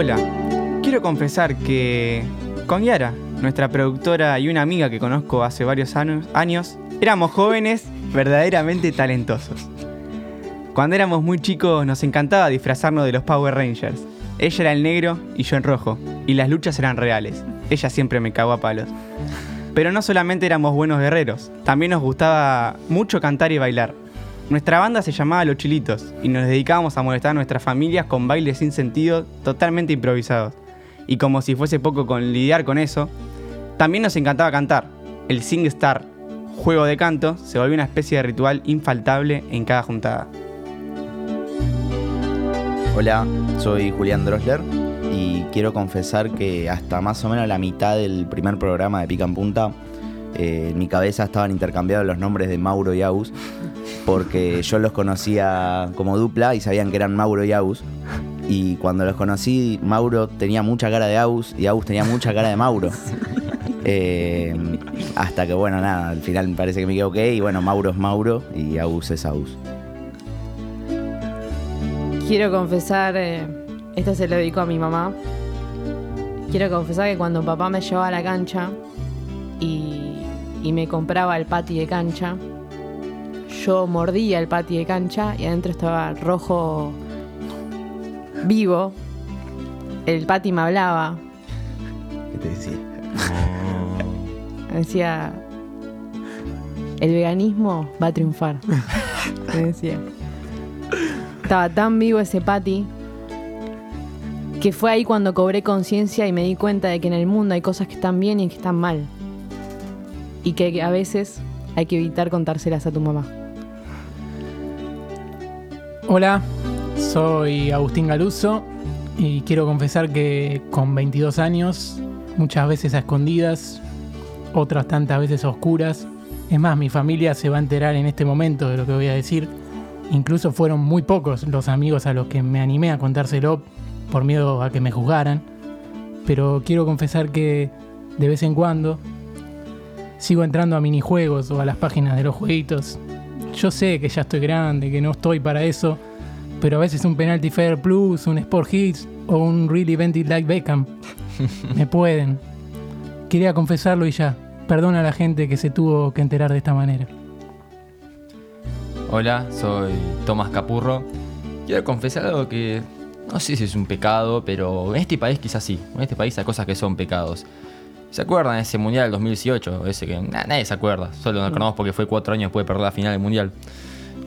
Hola, quiero confesar que con Yara, nuestra productora y una amiga que conozco hace varios años, éramos jóvenes verdaderamente talentosos. Cuando éramos muy chicos nos encantaba disfrazarnos de los Power Rangers. Ella era el negro y yo en rojo, y las luchas eran reales. Ella siempre me cagó a palos. Pero no solamente éramos buenos guerreros, también nos gustaba mucho cantar y bailar. Nuestra banda se llamaba Los Chilitos y nos dedicábamos a molestar a nuestras familias con bailes sin sentido, totalmente improvisados. Y como si fuese poco con lidiar con eso, también nos encantaba cantar. El Sing Star, juego de canto, se volvió una especie de ritual infaltable en cada juntada. Hola, soy Julián Drosler y quiero confesar que hasta más o menos la mitad del primer programa de Pica en Punta, eh, en mi cabeza estaban intercambiados los nombres de Mauro y Aus, porque yo los conocía como dupla y sabían que eran Mauro y Aus. Y cuando los conocí, Mauro tenía mucha cara de Aus y Aus tenía mucha cara de Mauro. Eh, hasta que, bueno, nada, al final me parece que me equivoqué y bueno, Mauro es Mauro y Aus es Aus. Quiero confesar, eh, esto se lo dedico a mi mamá. Quiero confesar que cuando papá me llevaba a la cancha y, y me compraba el pati de cancha, yo mordía el pati de cancha y adentro estaba rojo vivo. El pati me hablaba, ¿Qué te decía? me decía, el veganismo va a triunfar. Me decía. Estaba tan vivo ese pati que fue ahí cuando cobré conciencia y me di cuenta de que en el mundo hay cosas que están bien y que están mal. Y que a veces hay que evitar contárselas a tu mamá. Hola, soy Agustín Galuso y quiero confesar que con 22 años, muchas veces a escondidas, otras tantas veces a oscuras, es más, mi familia se va a enterar en este momento de lo que voy a decir. Incluso fueron muy pocos los amigos a los que me animé a contárselo por miedo a que me juzgaran. Pero quiero confesar que de vez en cuando sigo entrando a minijuegos o a las páginas de los jueguitos. Yo sé que ya estoy grande, que no estoy para eso, pero a veces un Penalty Fair Plus, un Sport Hits o un Really Vented Like Beckham me pueden. Quería confesarlo y ya. Perdona a la gente que se tuvo que enterar de esta manera. Hola, soy Tomás Capurro. Quiero confesar algo que no sé si es un pecado, pero en este país quizás sí. En este país hay cosas que son pecados. ¿Se acuerdan de ese Mundial del 2018? Ese que na- nadie se acuerda. Solo nos acordamos porque fue cuatro años después de perder la final del Mundial.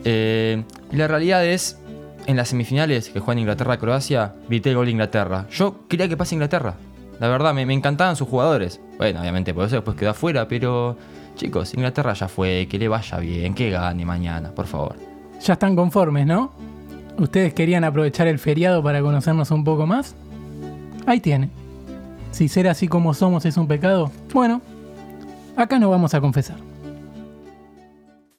Eh, y la realidad es, en las semifinales que juegan Inglaterra-Croacia, grité el gol de Inglaterra. Yo quería que pase Inglaterra. La verdad, me, encantaban sus jugadores. Bueno, obviamente por eso después quedó afuera, pero... Chicos, Inglaterra ya fue, que le vaya bien, que gane mañana, por favor. Ya están conformes, ¿no? ¿Ustedes querían aprovechar el feriado para conocernos un poco más? Ahí tiene. Si ser así como somos es un pecado, bueno, acá nos vamos a confesar.